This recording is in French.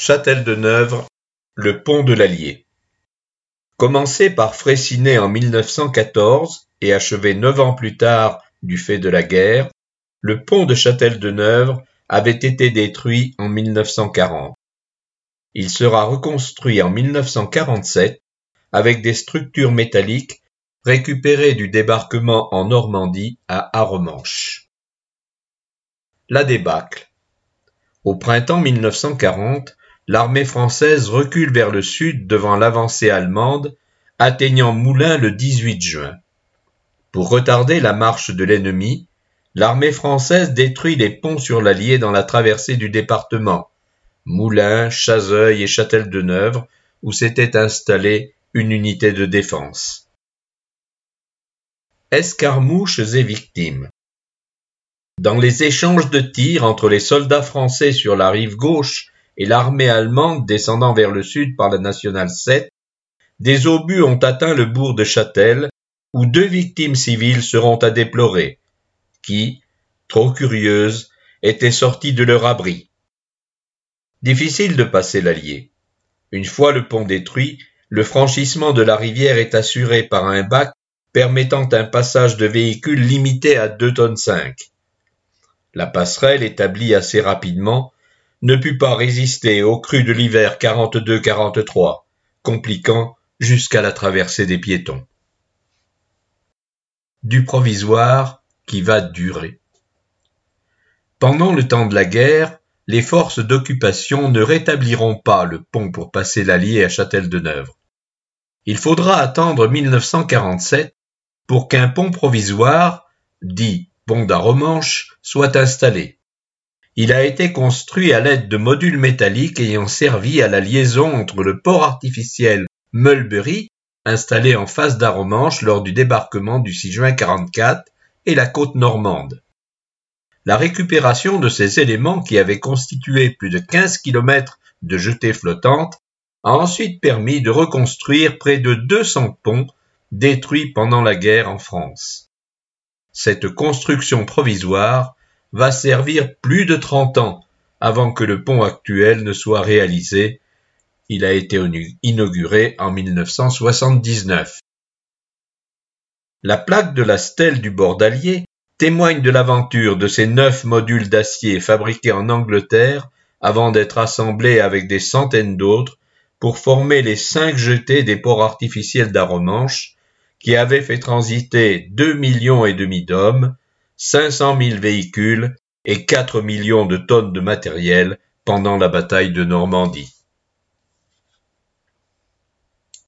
Châtel de Neuve, le pont de l'Allier. Commencé par Fraissinet en 1914 et achevé neuf ans plus tard du fait de la guerre, le pont de Châtel de Neuve avait été détruit en 1940. Il sera reconstruit en 1947 avec des structures métalliques récupérées du débarquement en Normandie à Arromanches. La débâcle. Au printemps 1940, l'armée française recule vers le sud devant l'avancée allemande, atteignant Moulins le 18 juin. Pour retarder la marche de l'ennemi, l'armée française détruit les ponts sur l'Allier dans la traversée du département, Moulins, Chazeuil et Châtel-de-Neuve, où s'était installée une unité de défense. Escarmouches et victimes. Dans les échanges de tirs entre les soldats français sur la rive gauche et l'armée allemande descendant vers le sud par la nationale 7, des obus ont atteint le bourg de Châtel, où deux victimes civiles seront à déplorer, qui, trop curieuses, étaient sorties de leur abri. Difficile de passer l'Allier. Une fois le pont détruit, le franchissement de la rivière est assuré par un bac permettant un passage de véhicules limité à deux tonnes cinq. La passerelle, établie assez rapidement, ne put pas résister aux crues de l'hiver 42-43, compliquant jusqu'à la traversée des piétons. Du provisoire qui va durer. Pendant le temps de la guerre, les forces d'occupation ne rétabliront pas le pont pour passer l'Allier à Châtel-de-Neuve. Il faudra attendre 1947 pour qu'un pont provisoire, dit pont d'Aromanche, soit installé. Il a été construit à l'aide de modules métalliques ayant servi à la liaison entre le port artificiel Mulberry, installé en face d'Aromanche lors du débarquement du 6 juin 44, et la côte normande. La récupération de ces éléments qui avaient constitué plus de 15 km de jetées flottantes a ensuite permis de reconstruire près de 200 ponts détruits pendant la guerre en France. Cette construction provisoire va servir plus de 30 ans avant que le pont actuel ne soit réalisé. Il a été inauguré en 1979. La plaque de la stèle du bord d'Allier témoigne de l'aventure de ces neuf modules d'acier fabriqués en Angleterre avant d'être assemblés avec des centaines d'autres pour former les cinq jetés des ports artificiels d'Aromanche qui avaient fait transiter deux millions et demi d'hommes 500 000 véhicules et 4 millions de tonnes de matériel pendant la bataille de Normandie.